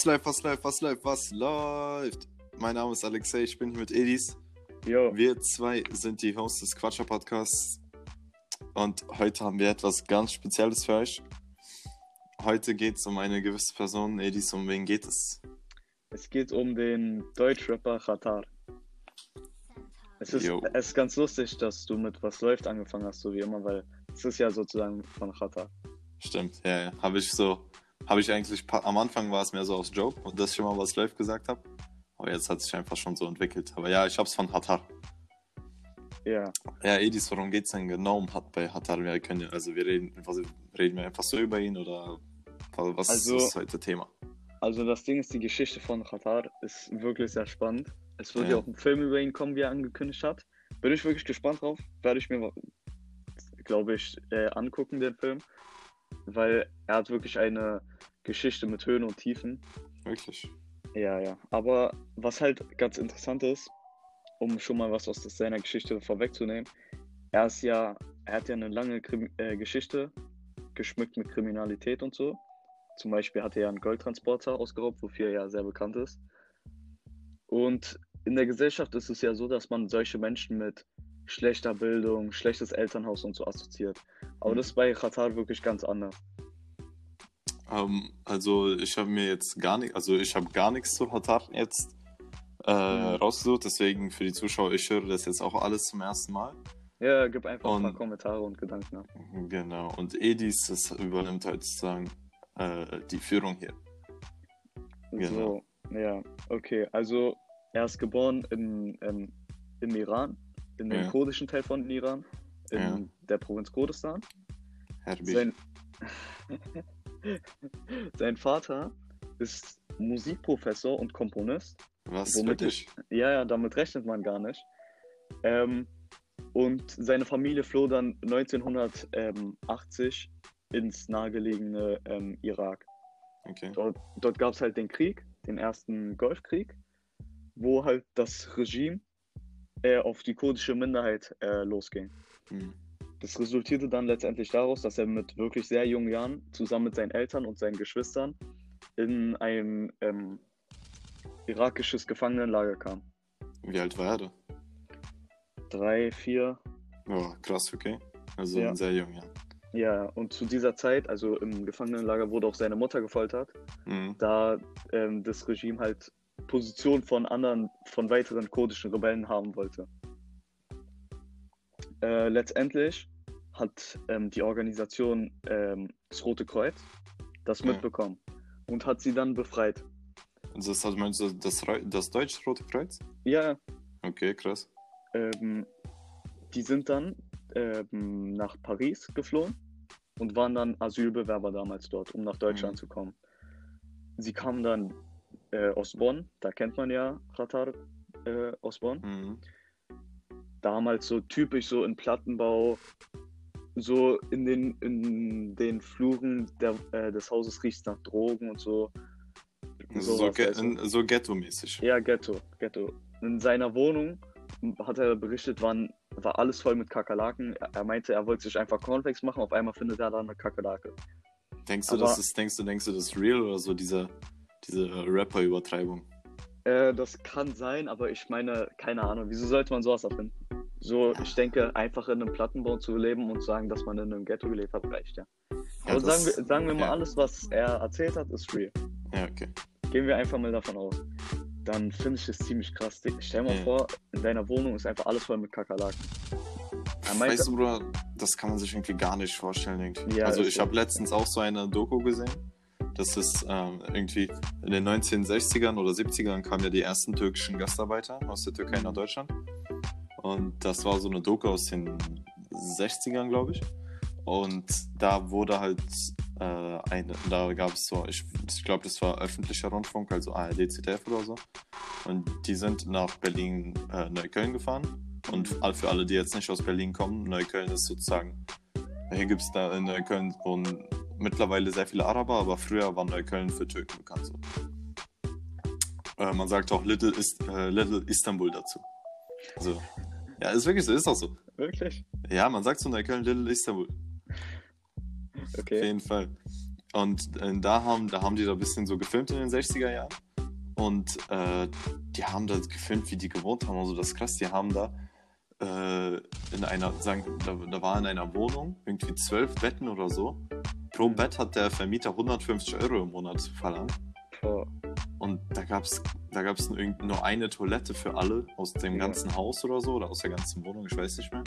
Was läuft, was läuft, was läuft, was läuft? Mein Name ist Alexei, ich bin hier mit Edis. Jo, Wir zwei sind die Hosts des Quatscher Podcasts und heute haben wir etwas ganz Spezielles für euch. Heute geht es um eine gewisse Person. Edis, um wen geht es? es geht um den Deutschrapper Khatar. Es ist, Jo. es ist ganz lustig, dass du mit Was läuft angefangen hast, so wie immer, weil es ist ja sozusagen von Khatar. Stimmt, ja, ja. Habe ich so, habe ich eigentlich, am Anfang war es mehr so aus Joke und dass ich schon mal was läuft gesagt habe. Aber jetzt hat sich einfach schon so entwickelt. Aber ja, ich hab's von Hatar. Ja, Ja, Edis, worum geht's denn genau um Hat bei Hatar? Wir können also wir reden, reden wir einfach so über ihn oder was Also- ist heute Thema? also das Ding ist, die Geschichte von Khatar ist wirklich sehr spannend. Es wird Ja. ja auch ein Film über ihn kommen, wie er angekündigt hat. Bin ich wirklich gespannt drauf. Werde ich mir, glaube ich, äh, angucken, den Film. Weil er hat wirklich eine Geschichte mit Höhen und Tiefen. Wirklich? Ja, ja. Aber was halt ganz interessant ist, um schon mal was aus seiner Geschichte vorwegzunehmen, er ist ja, er hat ja eine lange Krim äh, Geschichte geschmückt mit Kriminalität und so. Zum Beispiel hat er ja einen Goldtransporter ausgeraubt, wofür er ja sehr bekannt ist. Und in der Gesellschaft ist es ja so, dass man solche Menschen mit schlechter Bildung, schlechtes Elternhaus und so assoziiert. Aber Mhm. das ist bei Qatar wirklich ganz anders. Ähm, also ich habe mir jetzt gar nicht, also ich habe gar nichts zu Hatar jetzt äh, Mhm. rausgesucht, deswegen für die Zuschauer, ich höre das jetzt auch alles zum ersten Mal. Ja, gib einfach ein Und- paar Kommentare und Gedanken ab. Genau, und Edis, das übernimmt halt sozusagen äh, die Führung hier. Genau. So, ja, okay. Also er ist geboren im, ähm, im Iran, in dem Ja. kurdischen Teil von Iran, in Ja. der Provinz Kurdistan. Sein, sein Vater ist Musikprofessor und Komponist. Was womit wirklich? Ja, ja, damit rechnet man gar nicht. Ähm, und seine Familie floh dann 1980 ins nahegelegene ähm, Irak. Okay. Dort, dort gab es halt den Krieg, den ersten Golfkrieg, wo halt das Regime äh, auf die kurdische Minderheit äh, losging. Hm. Das resultierte dann letztendlich daraus, dass er mit wirklich sehr jungen Jahren zusammen mit seinen Eltern und seinen Geschwistern in ein ähm, irakisches Gefangenenlager kam. Wie alt war er da? Drei, vier, Oh, krass, okay. Also Ja. sehr jung, ja. ja, und zu dieser Zeit, also im Gefangenenlager, wurde auch seine Mutter gefoltert, Mhm. da ähm, das Regime halt Position von anderen, von weiteren kurdischen Rebellen haben wollte. Äh, letztendlich hat ähm, die Organisation ähm, das Rote Kreuz das Ja. mitbekommen und hat sie dann befreit. Also das, also meinst du das, das Deutsche Rote Kreuz? Ja, Okay, krass. ähm, die sind dann ähm, nach Paris geflohen und waren dann Asylbewerber damals dort, um nach Deutschland Mhm. zu kommen. Sie kamen dann äh, aus Bonn, da kennt man ja Qatar äh, aus Bonn. Mhm. Damals so typisch so in Plattenbau, so in den, in den Fluren der, äh, des Hauses riecht nach Drogen und so. So, Sowas, ge in- so ghetto-mäßig. Ja, Ghetto, Ghetto. In seiner Wohnung hat er berichtet, waren, war alles voll mit Kakerlaken. Er, meinte, er wollte sich einfach Cornflakes machen, auf einmal findet er da eine Kakerlake. Denkst du, Aber- das ist, denkst du, denkst du, das ist real oder so diese, diese Rapper-Übertreibung? Äh, das kann sein, aber ich meine, keine Ahnung, wieso sollte man sowas erfinden? So, ich denke, einfach in einem Plattenbau zu leben und sagen, dass man in einem Ghetto gelebt hat, reicht ja. Ja, Aber sagen wir, sagen wir mal, ja. alles, was er erzählt hat, ist real. Ja, okay. Gehen wir einfach mal davon aus. Dann finde ich es ziemlich krass. Stell mal Ja. vor, in deiner Wohnung ist einfach alles voll mit Kakerlaken. Er meinte, Weißt du, Bruder, das kann man sich irgendwie gar nicht vorstellen. Irgendwie. Ja, also ich so. habe letztens auch so eine Doku gesehen. Das ist ähm, irgendwie in den 1960ern oder 70ern kamen ja die ersten türkischen Gastarbeiter aus der Türkei nach Deutschland. Und das war so eine Doku aus den 60ern, glaube ich. Und da wurde halt äh, eine, da gab es so, ich, ich glaube, das war öffentlicher Rundfunk, also ARD, ZDF oder so. Und die sind nach Berlin, äh, Neukölln gefahren. Und für alle, die jetzt nicht aus Berlin kommen, Neukölln ist sozusagen, hier gibt es da in Neukölln wohnen mittlerweile sehr viele Araber, aber früher war Neukölln für Türken bekannt. So. Äh, man sagt auch Little, ist, äh, Little Istanbul dazu. Also, ja, ist wirklich so, ist auch so. Wirklich? Ja, man sagt zu Neukölln Little Istanbul. Auf Okay. jeden Fall. Und äh, da, haben, da haben die da ein bisschen so gefilmt in den 60er Jahren. Und äh, die haben da gefilmt, wie die gewohnt haben. Also das ist krass, die haben da äh, in einer, sagen, da, da war in einer Wohnung irgendwie zwölf Betten oder so. Pro Bett hat der Vermieter 150 Euro im Monat verlangt. Oh, Und da gab es da gab's nur, eine Toilette für alle aus dem Ja. ganzen Haus oder so, oder aus der ganzen Wohnung, ich weiß nicht mehr.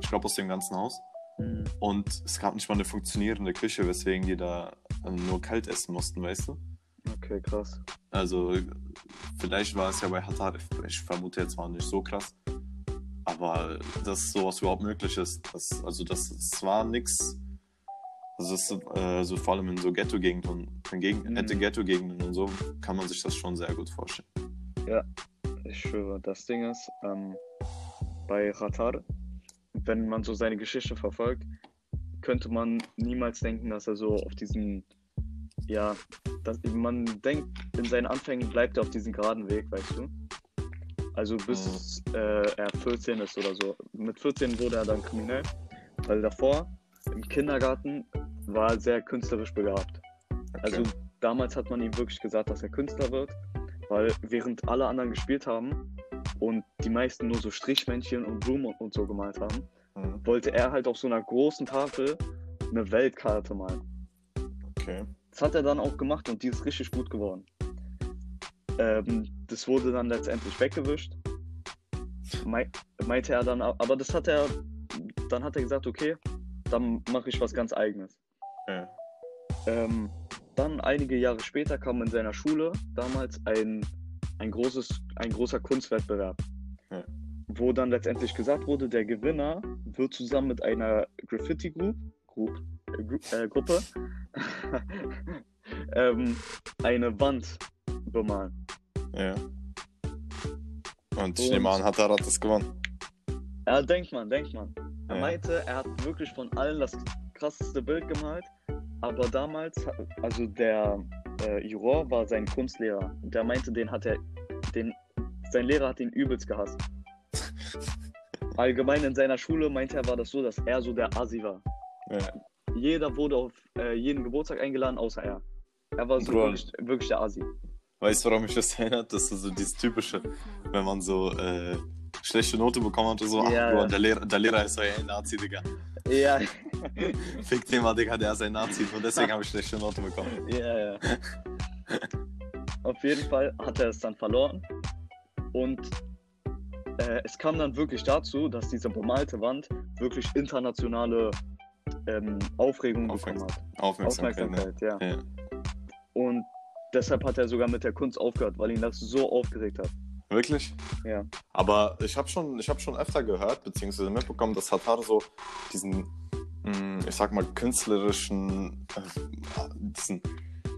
Ich glaube aus dem ganzen Haus. hm. Und es gab nicht mal eine funktionierende Küche, weswegen die da äh, nur kalt essen mussten, weißt du? Okay, krass. Also vielleicht war es ja bei Hatar, ich vermute jetzt mal nicht so krass, aber dass sowas überhaupt möglich ist, das, also das, das war nix, also das, äh, so vor allem in so Ghetto-Gegenden und in Mhm. Ghetto-Gegenden und so kann man sich das schon sehr gut vorstellen. Ich schwöre, das Ding ist, ähm, bei Ratar, wenn man so seine Geschichte verfolgt, könnte man niemals denken, dass er so auf diesen, ja, dass, man denkt, in seinen Anfängen bleibt er auf diesem geraden Weg, weißt du? Also bis äh, er 14 ist oder so. Mit 14 wurde er dann kriminell, weil davor im Kindergarten war sehr künstlerisch begabt. Also damals hat man ihm wirklich gesagt, dass er Künstler wird, weil während alle anderen gespielt haben und die meisten nur so Strichmännchen und Blumen und so gemalt haben, Mhm. wollte er halt auf so einer großen Tafel eine Weltkarte malen. Okay. Das hat er dann auch gemacht und die ist richtig gut geworden. Ähm, das wurde dann letztendlich weggewischt. Mei meinte er dann, aber das hat er, dann hat er gesagt, okay, dann mache ich was ganz eigenes. Ja. Ähm, dann einige Jahre später kam in seiner Schule damals ein, ein, großes, ein großer Kunstwettbewerb, Ja. wo dann letztendlich gesagt wurde, der Gewinner wird zusammen mit einer Graffiti-Group Group, äh, Gru äh, Gruppe ähm, eine Wand bemalen. ja. Und ich nehme an, hat das gewonnen. Ja, denkt man, denkt man. Er Ja. meinte, er hat wirklich von allen das krasseste Bild gemalt, aber damals, also der äh, Juror war sein Kunstlehrer. Und der meinte, den hat er, den, sein Lehrer hat ihn übelst gehasst. Allgemein in seiner Schule meinte er, war das so, dass er so der Asi war. Ja. Jeder wurde auf äh, jeden Geburtstag eingeladen, außer er. Er war so wirklich, wirklich der Asi. Weißt du, woran mich das erinnert? Das ist so dieses typische, wenn man so äh, schlechte Note bekommen hat und so, ach, Ja, Bro, ja. der, Lehrer, der Lehrer ist so ein Nazi, Digga. Ja, Fick den mal, Digga, der ist ein Nazi. Und deswegen habe ich schlechte Note bekommen. Ja, ja. Auf jeden Fall hat er es dann verloren. Und äh, es kam dann wirklich dazu, dass diese bemalte Wand wirklich internationale ähm, Aufregung bekommen hat. Aufmerksamkeit. Ne? Aufmerksamkeit, ja. Ja. Und deshalb hat er sogar mit der Kunst aufgehört, weil ihn das so aufgeregt hat. Wirklich? Ja. Aber ich habe schon, ich hab schon öfter gehört, beziehungsweise mitbekommen, dass Hatar so diesen, ich sag mal, künstlerischen, äh, diesen,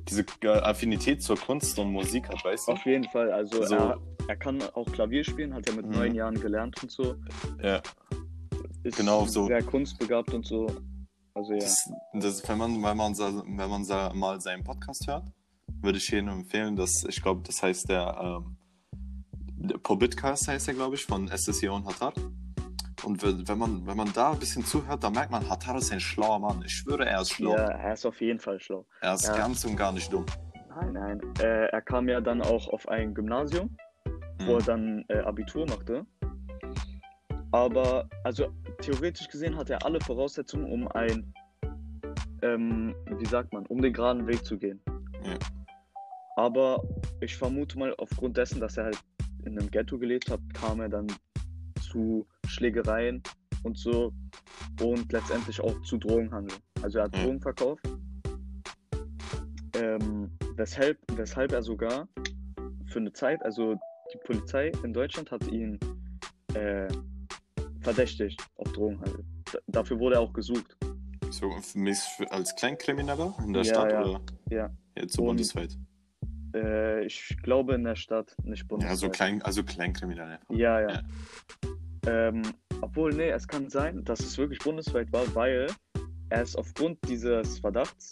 diese äh, Affinität zur Kunst und Musik hat, weißt du? Auf jeden Fall. Also So. er, er kann auch Klavier spielen, hat er mit Mhm. neun Jahren gelernt und so. Ja. Ist Genau so. sehr kunstbegabt und so. Also ja. Das, das, wenn man, wenn man, wenn man mal seinen Podcast hört, würde ich jedem empfehlen, dass, ich glaube, das heißt der, ähm, der Pobitcast heißt der, glaube ich, von SSE und Und wenn man, wenn man da ein bisschen zuhört, dann merkt man, Hatar ist ein schlauer Mann. Ich schwöre, er ist schlau. ja, er ist auf jeden Fall schlau. Er ist Ja. ganz und gar nicht dumm. Nein, nein. Äh, er kam ja dann auch auf ein Gymnasium, wo er Mhm. dann äh, Abitur machte. Aber, also theoretisch gesehen hat er alle Voraussetzungen, um ein, ähm, wie sagt man, um den geraden Weg zu gehen. Ja. Aber ich vermute mal, aufgrund dessen, dass er halt in einem Ghetto gelebt hat, kam er dann zu Schlägereien und so und letztendlich auch zu Drogenhandel. Also er hat Mhm. Drogen verkauft. Ähm, weshalb, weshalb er sogar für eine Zeit, also die Polizei in Deutschland hat ihn äh, verdächtigt auf Drogenhandel. D dafür wurde er auch gesucht. So als Kleinkrimineller in der Ja, Stadt ja. oder Ja. jetzt so Und- bundesweit? Äh, ich glaube in der Stadt, nicht bundesweit. Ja, so klein, also Kleinkrimineller. Ja, ja. Ja. Ähm, obwohl, nee, es kann sein, dass es wirklich bundesweit war, weil er ist aufgrund dieses Verdachts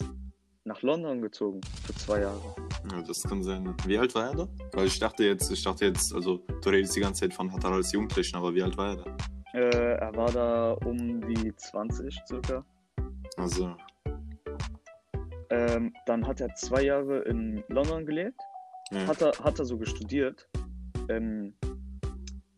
nach London gezogen für zwei Jahre. Ja, das kann sein. Wie alt war er da? Weil ich dachte jetzt, ich dachte jetzt, also du redest die ganze Zeit von Hatar als Jugendlichen, aber wie alt war er da? Äh, er war da um die 20 circa. Also, Ähm, dann hat er zwei Jahre in London gelebt. Ja. Hat er, hat er sogar studiert. Ähm,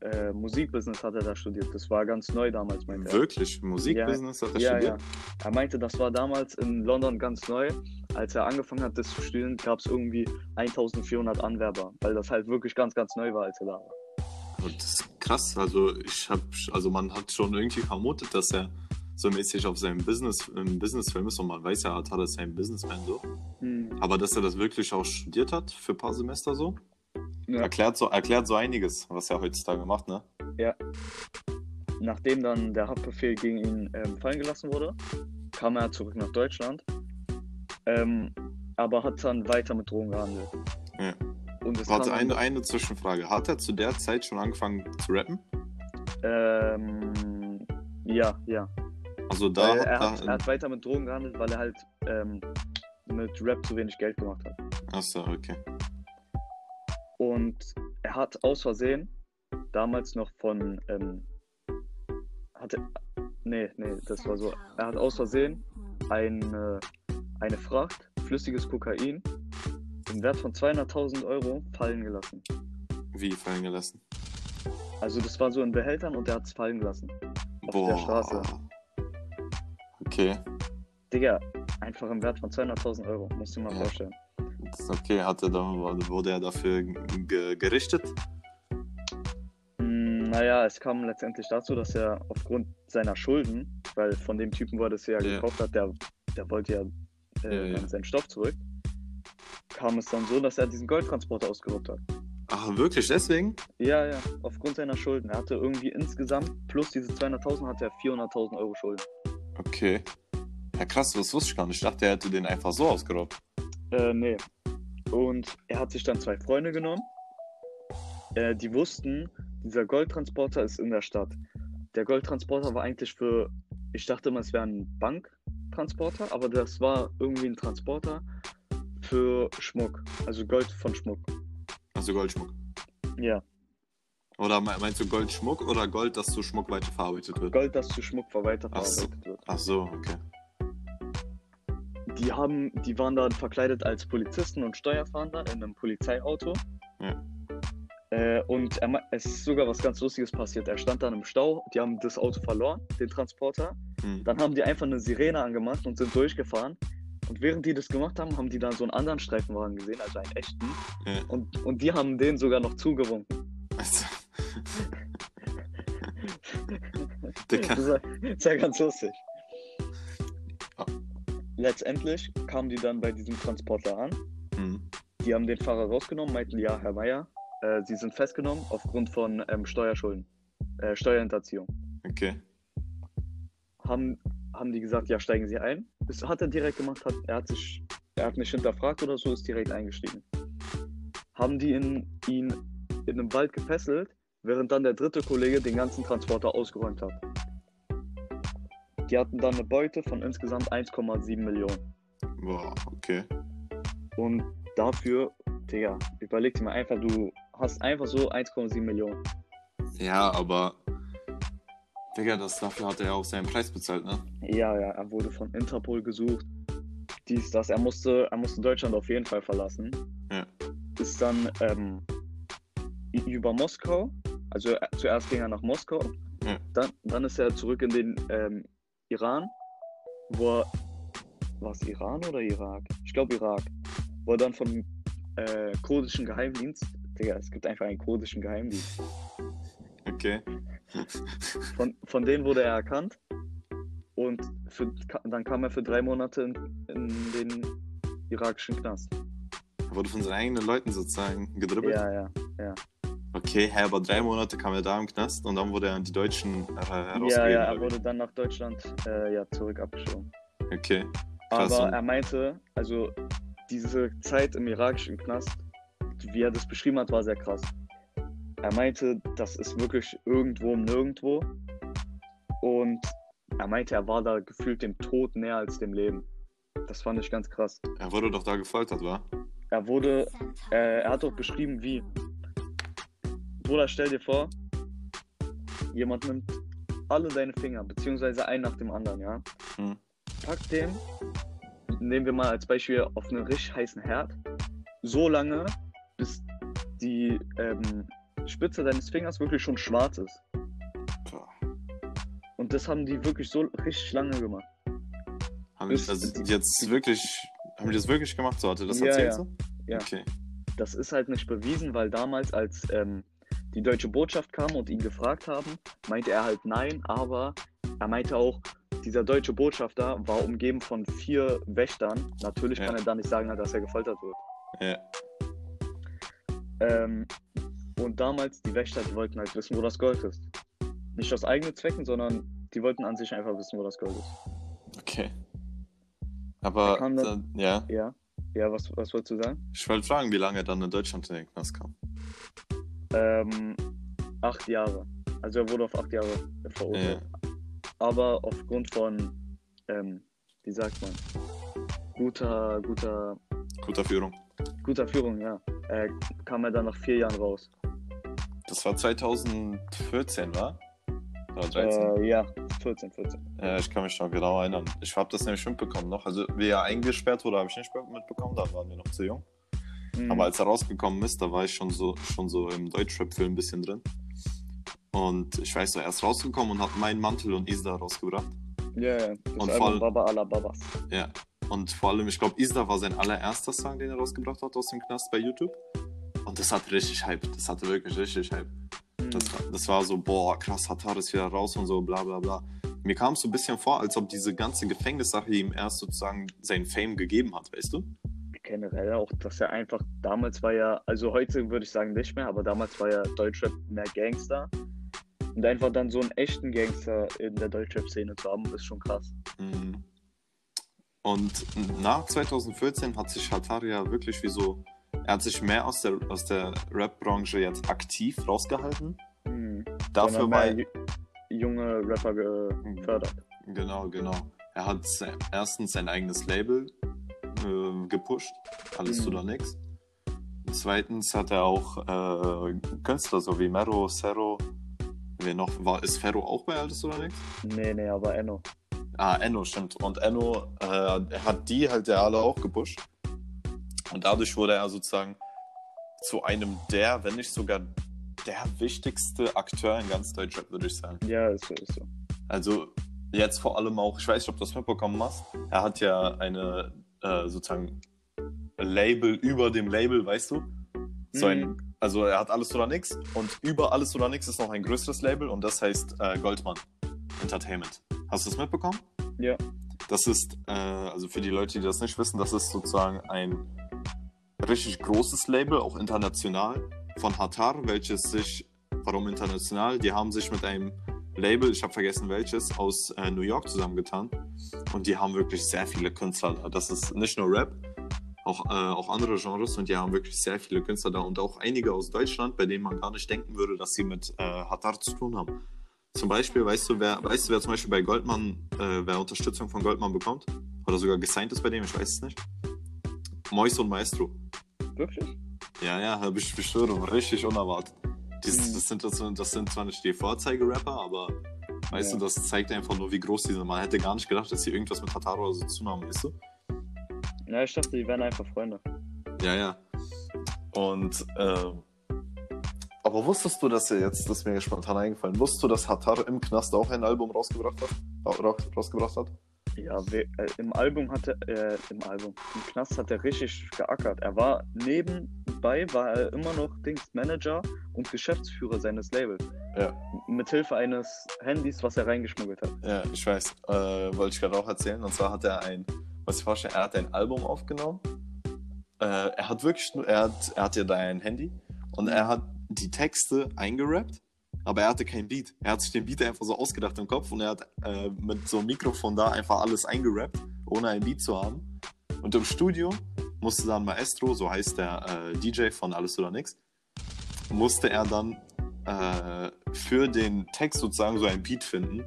äh, Musikbusiness hat er da studiert. Das war ganz neu damals, meinte er. Wirklich? Musikbusiness hat er Ja, ja. studiert? Er meinte, das war damals in London ganz neu. Als er angefangen hat, das zu studieren, gab es irgendwie 1400 Anwerber, weil das halt wirklich ganz, ganz neu war, als er da war. Und das ist krass. Also ich habe, also man hat schon irgendwie vermutet, dass er so mäßig auf seinem Business, im Businessfilm ist und man weiß ja, hat er sein Businessman so. Hm. Aber dass er das wirklich auch studiert hat für ein paar Semester so, Ja. erklärt so, erklärt so einiges, was er heutzutage macht, ne? Nachdem dann der Haftbefehl gegen ihn ähm, fallen gelassen wurde, kam er zurück nach Deutschland, ähm, aber hat dann weiter mit Drogen gehandelt. Ja. Warte, eine, eine Zwischenfrage. Hat er zu der Zeit schon angefangen zu rappen? Ähm, ja, ja. Also da hat er, da, hat, er hat weiter mit Drogen gehandelt, weil er halt ähm, mit Rap zu wenig Geld gemacht hat. Achso, okay. Und er hat aus Versehen damals noch von ähm, hatte nee, nee, das war so. Er hat aus Versehen eine, eine Fracht flüssiges Kokain im Wert von 200.000 Euro fallen gelassen. Wie fallen gelassen? Also das war so in Behältern und er hat es fallen gelassen. Auf der Straße. Okay, Digga, einfach im Wert von 200.000 Euro, musst du dir mal Ja. vorstellen. Okay. Hat er dann, wurde er dafür ge gerichtet? Mm, Naja, es kam letztendlich dazu, dass er aufgrund seiner Schulden, weil von dem Typen, wo er das ja gekauft hat, der, der wollte ja, äh, ja. dann seinen Stoff zurück, kam es dann so, dass er diesen Goldtransporter ausgeraubt hat. Ach, wirklich? Deswegen? Ja, ja, aufgrund seiner Schulden. Er hatte irgendwie insgesamt, plus diese 200.000, hatte er 400.000 Euro Schulden. Okay. Ja, krass, das wusste ich gar nicht. Ich dachte, er hätte den einfach so ausgeraubt. Äh, nee. Und er hat sich dann zwei Freunde genommen. Äh, die wussten, dieser Goldtransporter ist in der Stadt. Der Goldtransporter war eigentlich für, ich dachte immer, es wäre ein Banktransporter, aber das war irgendwie ein Transporter für Schmuck, also Gold von Schmuck. Also Goldschmuck. Ja, Oder me- meinst du Goldschmuck oder Gold, das zu Schmuck weiterverarbeitet wird? Gold, das zu Schmuck Ach so. weiterverarbeitet wird. Ach so, okay. Die haben, die waren dann verkleidet als Polizisten und Steuerfahnder in einem Polizeiauto. Ja. Äh, und er, es ist sogar was ganz Lustiges passiert. Er stand dann im Stau, die haben das Auto verloren, den Transporter. Hm. Dann haben die einfach eine Sirene angemacht und sind durchgefahren. Und während die das gemacht haben, haben die dann so einen anderen Streifenwagen gesehen, also einen echten. Ja. Und, und die haben den sogar noch zugewunken. Also. Das das war ganz lustig. Letztendlich kamen die dann bei diesem Transporter an. Hm. Die haben den Fahrer rausgenommen, meinten, ja, Herr Meier, äh, Sie sind festgenommen aufgrund von ähm, Steuerschulden, äh, Steuerhinterziehung. Okay. Haben, haben die gesagt, ja, steigen Sie ein. Das hat er direkt gemacht, hat, er hat sich, er hat nicht hinterfragt oder so, ist direkt eingestiegen. Haben die in, ihn in einem Wald gefesselt, während dann der dritte Kollege den ganzen Transporter ausgeräumt hat. Die hatten dann eine Beute von insgesamt 1,7 Millionen. Boah, okay. Und dafür, Digga, überleg dir mal einfach, du hast einfach so 1,7 Millionen. Ja, aber. Digga, das, dafür hat er ja auch seinen Preis bezahlt, ne? Ja, ja, er wurde von Interpol gesucht. Dies, das. Er musste, er musste Deutschland auf jeden Fall verlassen. Ja. Ist dann ähm, über Moskau. Also zuerst ging er nach Moskau. Ja. Dann, dann ist er zurück in den ähm, Iran, wo er. War es Iran oder Irak? Ich glaube Irak. Wo er dann vom äh, kurdischen Geheimdienst. Digga, es gibt einfach einen kurdischen Geheimdienst. Okay. Von, von denen wurde er erkannt. Und für, dann kam er für drei Monate in, in den irakischen Knast. Er wurde von seinen eigenen Leuten sozusagen gedribbelt. Ja, ja. Okay, hä, aber drei Monate kam er da im Knast und dann wurde er an die Deutschen äh, Ja, herausgegeben. ja, er oder wie? wurde dann nach Deutschland äh, ja, zurück abgeschoben. Okay. Krass, Aber er meinte, also diese Zeit im irakischen Knast, wie er das beschrieben hat, war sehr krass. Er meinte, das ist wirklich irgendwo im Nirgendwo. Und er meinte, er war da gefühlt dem Tod näher als dem Leben. Das fand ich ganz krass. Er wurde doch da gefoltert, war? Er wurde, äh, er hat auch beschrieben, wie. Bruder, stell dir vor, jemand nimmt alle deine Finger, beziehungsweise einen nach dem anderen, ja. Hm. Packt den, nehmen wir mal als Beispiel auf einen richtig heißen Herd, so lange, bis die ähm, Spitze deines Fingers wirklich schon schwarz ist. Und das haben die wirklich so richtig lange gemacht. Haben die Das- das jetzt wirklich, haben die das wirklich gemacht? So hatte das Ja, erzählt ja. so? Ja. Okay. Das ist halt nicht bewiesen, weil damals, als ähm, die deutsche Botschaft kam und ihn gefragt haben, meinte er halt nein, aber er meinte auch, dieser deutsche Botschafter war umgeben von vier Wächtern. Natürlich Ja. kann er da nicht sagen, dass er gefoltert wird. Ja. Ähm, und damals, die Wächter, die wollten halt wissen, wo das Gold ist. Nicht aus eigenen Zwecken, sondern die wollten an sich einfach wissen, wo das Gold ist. Okay. Aber, Er dann- dann, ja, Ja. Ja, was, was wolltest du sagen? ich wollte fragen, wie lange er dann in Deutschland in den Knast kam. Ähm, acht Jahre. Also er wurde auf acht Jahre verurteilt. Aber aufgrund von, ähm, wie sagt man, guter, guter, Guter Führung. guter Führung, ja, äh, kam er dann nach vier Jahren raus. Das war 2014, war? Oder 13? Äh, ja, 14, 14. Ja, ich kann mich noch genau erinnern. Ich habe das nämlich mitbekommen noch. Also, wie er eingesperrt wurde, habe ich nicht mitbekommen. Da waren wir noch zu jung. Mhm. Aber als er rausgekommen ist, da war ich schon so, schon so im Deutschrap-Film ein bisschen drin. Und ich weiß so, er ist rausgekommen und hat meinen Mantel und Isda rausgebracht. ja, ja, das und voll- Baba Ala Babas. Ja. Und vor allem, ich glaube, Isda war sein allererster Song, den er rausgebracht hat aus dem Knast bei YouTube. Und das hat richtig Hype. Das hatte wirklich richtig Hype. Mhm. Das, war- das war so, boah, krass, Hatar ist wieder raus und so, bla bla bla. Mir kam es so ein bisschen vor, als ob diese ganze Gefängnissache ihm erst sozusagen sein Fame gegeben hat, weißt du? Generell auch, dass er einfach, damals war ja, also heute würde ich sagen nicht mehr, aber damals war ja Deutschrap mehr Gangster. Und einfach dann so einen echten Gangster in der Deutschrap-Szene zu haben, ist schon krass. Mhm. Und nach 2014 hat sich Hatar ja wirklich wie so, er hat sich mehr aus der, aus der Rap-Branche jetzt aktiv rausgehalten. Mhm. Dafür war junge Rapper gefördert. Genau, genau. Er hat erstens sein eigenes Label äh, gepusht, alles Mhm. oder nix. Zweitens hat er auch äh, Künstler, so wie Mero, Zero. Wer noch? War, ist Ferro auch bei Alles oder nix? Nee, nee, aber Enno. Ah, Enno, stimmt. Und Enno äh, hat die halt ja alle auch gepusht. Und dadurch wurde er sozusagen zu einem der, wenn nicht sogar der wichtigste Akteur in ganz Deutschland, würde ich sagen. Ja, ist so, ist so. Also jetzt vor allem auch, ich weiß nicht, ob du das mitbekommen hast, er hat ja eine äh, sozusagen Label über dem Label, weißt du? So ein, Mhm. also er hat alles oder nix und über alles oder nix ist noch ein größeres Label und das heißt äh, Goldmann Entertainment. Hast du das mitbekommen? Ja. Das ist, äh, also für die Leute, die das nicht wissen, das ist sozusagen ein richtig großes Label, auch international, von Hatar, welches sich, warum international? Die haben sich mit einem Label, ich habe vergessen welches, aus äh, New York zusammengetan und die haben wirklich sehr viele Künstler da. Das ist nicht nur Rap, auch, äh, auch andere Genres und die haben wirklich sehr viele Künstler da und auch einige aus Deutschland, bei denen man gar nicht denken würde, dass sie mit äh, Hatar zu tun haben. Zum Beispiel, weißt du, wer, weißt du, wer zum Beispiel bei Goldman, äh, wer Unterstützung von Goldman bekommt? Oder sogar gesigned ist bei dem, ich weiß es nicht. Mois und Maestro. Wirklich? Ja, ja, hab ich beschwöre, richtig unerwartet. Dies, Mhm. das, sind, das, sind, das sind zwar nicht die Vorzeige-Rapper, aber weißt Ja. du, das zeigt einfach nur, wie groß die sind. Man hätte gar nicht gedacht, dass sie irgendwas mit Hataro oder so zu tun haben, weißt du? Ja, ich dachte, die wären einfach Freunde. Ja, ja. Und, ähm, aber wusstest du, dass er jetzt, das ist mir spontan eingefallen, wusstest du, dass Hatar im Knast auch ein Album rausgebracht hat? Ra- ra- Rausgebracht hat? Ja, we- äh, im Album hatte äh, im Album, im Knast hat er richtig geackert. Er war nebenbei, war er immer noch Dings Manager und Geschäftsführer seines Labels. Ja. Mithilfe eines Handys, was er reingeschmuggelt hat. Ja, ich weiß. Äh, wollte ich gerade auch erzählen. Und zwar hat er ein, was ich vorstelle, er hat ein Album aufgenommen. Äh, er hat wirklich nur, er hat, er hat ja da ein Handy und er hat die Texte eingerappt, aber er hatte kein Beat. Er hat sich den Beat einfach so ausgedacht im Kopf und er hat äh, mit so einem Mikrofon da einfach alles eingerappt, ohne ein Beat zu haben. Und im Studio musste dann Maestro, so heißt der äh, DJ von Alles oder Nix, musste er dann äh, für den Text sozusagen so ein Beat finden,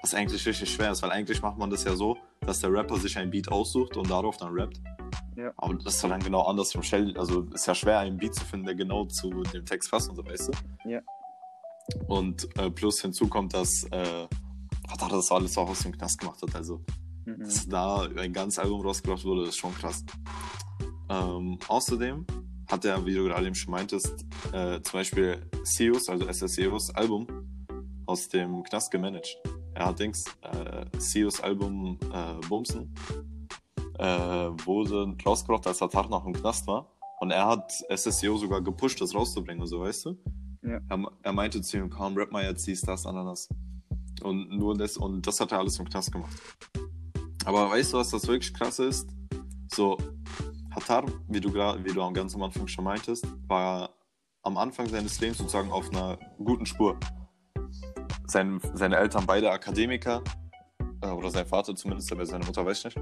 was eigentlich richtig schwer ist, weil eigentlich macht man das ja so, dass der Rapper sich ein Beat aussucht und darauf dann rappt. Ja. Aber das ist dann genau andersrum. Stell- Also ist ja schwer, einen Beat zu finden, der genau zu dem Text passt und so, weißt du? Ja. Und äh, plus hinzu kommt, dass äh, Hatar das alles auch aus dem Knast gemacht hat. Also Mhm. dass da ein ganzes Album rausgebracht wurde, ist schon krass. Ähm, außerdem hat er, wie du gerade eben schon meintest, äh, zum Beispiel Seus, also SSEOs Album aus dem Knast gemanagt. Er hat Dings, äh, Seus Album äh, Bumsen äh, wurde rausgebracht, als Atar noch im Knast war. Und er hat SSEO sogar gepusht, das rauszubringen so, weißt du? Ja. Er, er meinte zu ihm, komm, rap mal jetzt dies, das, Ananas. Und nur das, und das hat er alles im Knast gemacht. Aber weißt du, was das wirklich krass ist? So, Hatar, wie du wie du am ganz am Anfang schon meintest, war am Anfang seines Lebens sozusagen auf einer guten Spur. Sein, seine Eltern beide Akademiker, äh, oder sein Vater zumindest, aber seine Mutter weiß ich nicht.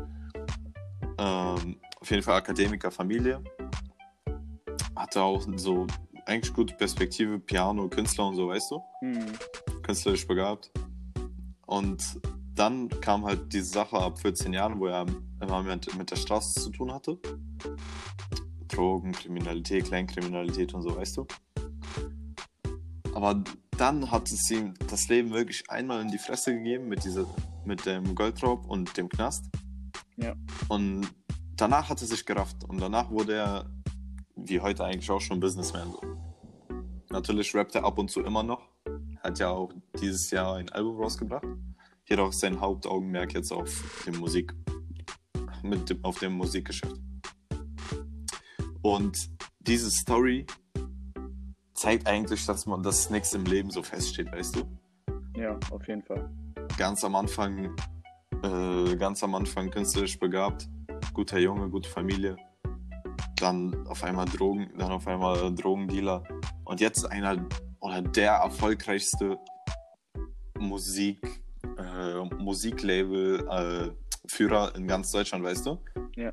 Ähm, auf jeden Fall Akademikerfamilie. Hatte auch so eigentlich gute Perspektive, Piano, Künstler und so, weißt du? Mhm. künstlerisch begabt. Und dann kam halt diese Sache ab 14 Jahren, wo er immer mit, mit der Straße zu tun hatte. Drogen, Kriminalität, Kleinkriminalität und so, weißt du. Aber dann hat es ihm das Leben wirklich einmal in die Fresse gegeben mit, dieser, mit dem Goldraub und dem Knast. Ja. Und danach hat er sich gerafft. Und danach wurde er, wie heute eigentlich auch schon, Businessman. Natürlich rappt er ab und zu immer noch. Hat ja auch dieses Jahr ein Album rausgebracht. Jedoch ist sein Hauptaugenmerk jetzt auf dem Musik, mit dem, auf dem Musikgeschäft. Und diese Story zeigt eigentlich, dass man das nichts im Leben so feststeht, weißt du? Ja, auf jeden Fall. Ganz am Anfang, äh, ganz am Anfang künstlerisch begabt, guter Junge, gute Familie. Dann auf einmal Drogen, dann auf einmal Drogendealer. Und jetzt einer oder der erfolgreichste Musik, äh, Musiklabel-Führer in ganz Deutschland, weißt du? Ja.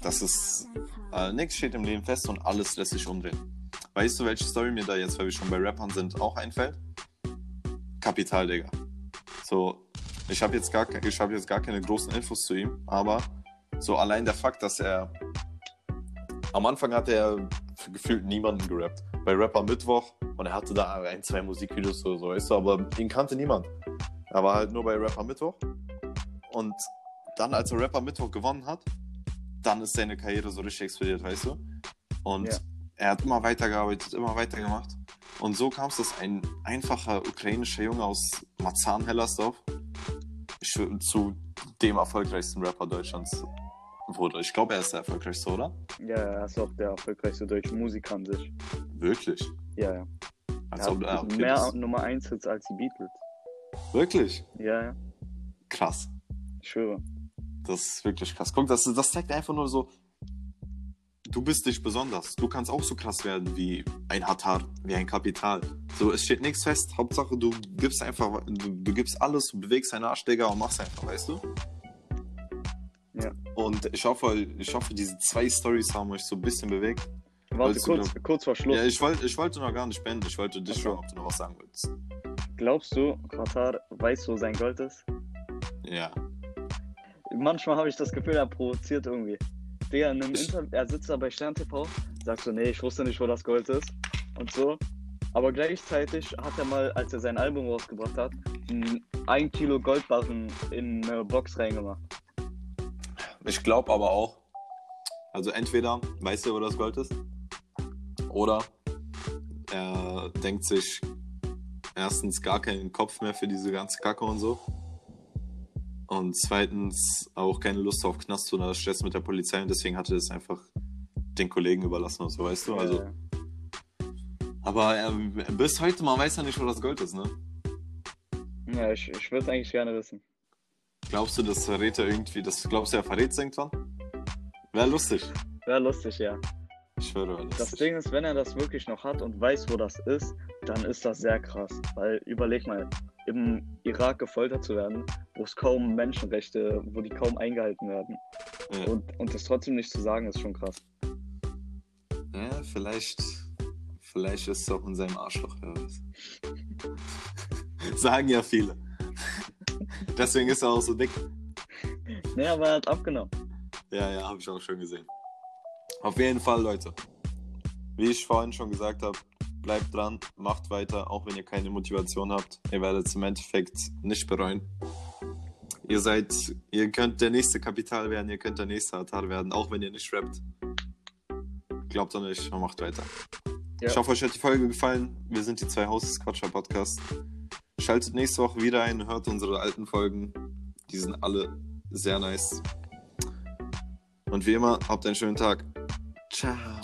Das ist, äh, nichts steht im Leben fest und alles lässt sich umdrehen. Weißt du, welche Story mir da jetzt, weil wir schon bei Rappern sind, auch einfällt? Kapital, Digga. So, ich habe jetzt, gar ke- ich hab jetzt gar keine großen Infos zu ihm, aber so allein der Fakt, dass er am Anfang hat er gefühlt niemanden gerappt. Bei Rapper Mittwoch und er hatte da ein, zwei Musikvideos oder so, weißt du, aber ihn kannte niemand. Er war halt nur bei Rapper Mittwoch und dann, als er Rapper Mittwoch gewonnen hat, dann ist seine Karriere so richtig explodiert, weißt du? Und Ja. er hat immer weitergearbeitet, immer weitergemacht. Und so kam es, dass ein einfacher ukrainischer Junge aus Marzahn-Hellersdorf zu dem erfolgreichsten Rapper Deutschlands wurde. Ich glaube, er ist der erfolgreichste, oder? Ja, er ist auch der erfolgreichste deutsche Musiker an sich. Wirklich. Ja, ja. Als er hat okay, mehr das, Nummer 1 Hits als die Beatles. Wirklich? Ja, ja. Krass. Ich schwöre. Das ist wirklich krass. Guck, das, das zeigt einfach nur so, du bist nicht besonders. Du kannst auch so krass werden wie ein Hatar, wie ein Kapital. So, es steht nichts fest. Hauptsache, du gibst einfach, du, du gibst alles, du bewegst deinen Arsch, Digga, und machst einfach, weißt du? Ja. Und ich hoffe, ich hoffe, diese zwei Stories haben euch so ein bisschen bewegt. Warte, Wolltest du kurz, kurz vor Schluss. Ja, ich wollte, ich wollte noch gar nicht beenden. Ich wollte dich so. fragen, ob du noch was sagen willst. Glaubst du, Qatar weiß, wo sein Gold ist? Ja. Manchmal habe ich das Gefühl, er provoziert irgendwie. Digga, in einem Interview, er sitzt da bei Stern TV, sagt so, nee, ich wusste nicht, wo das Gold ist und so. Aber gleichzeitig hat er mal, als er sein Album rausgebracht hat, ein, ein Kilo Goldbarren in eine Box reingemacht. Ich glaube aber auch, also entweder weiß er, wo das Gold ist, oder er denkt sich erstens gar keinen Kopf mehr für diese ganze Kacke und so. Und zweitens auch keine Lust auf Knast oder Stress mit der Polizei und deswegen hat er es einfach den Kollegen überlassen und so, weißt du? Also, Ja, aber er, bis heute mal weiß er nicht, wo das Gold ist, ne? ja ich, ich würde es eigentlich gerne wissen. Glaubst du, das verrät er irgendwie, das glaubst du, er verrät es irgendwann? Wäre lustig. Wäre lustig, ja. Ich schwöre, wäre lustig. Das Ding ist, wenn er das wirklich noch hat und weiß, wo das ist, dann ist das sehr krass. Weil überleg mal, im Irak gefoltert zu werden, wo es kaum Menschenrechte, wo die kaum eingehalten werden. Ja. Und, und das trotzdem nicht zu sagen, ist schon krass. Ja, vielleicht, vielleicht ist es auch in seinem Arschloch, wer weiß. Sagen ja viele. Deswegen ist er auch so dick. Nee, aber er hat abgenommen. Ja, ja, habe ich auch schon gesehen. Auf jeden Fall, Leute. Wie ich vorhin schon gesagt habe, bleibt dran, macht weiter, auch wenn ihr keine Motivation habt. Ihr werdet es im Endeffekt nicht bereuen. Ihr seid, ihr könnt der nächste Kapital werden, ihr könnt der nächste Atar werden, auch wenn ihr nicht rappt. Glaubt an euch und macht weiter. Ja. Ich hoffe, euch hat die Folge gefallen. Wir sind die zwei Houses Quatscher Podcast. Schaltet nächste Woche wieder ein, hört unsere alten Folgen. Die sind alle sehr nice. Und wie immer, habt einen schönen Tag. Ciao.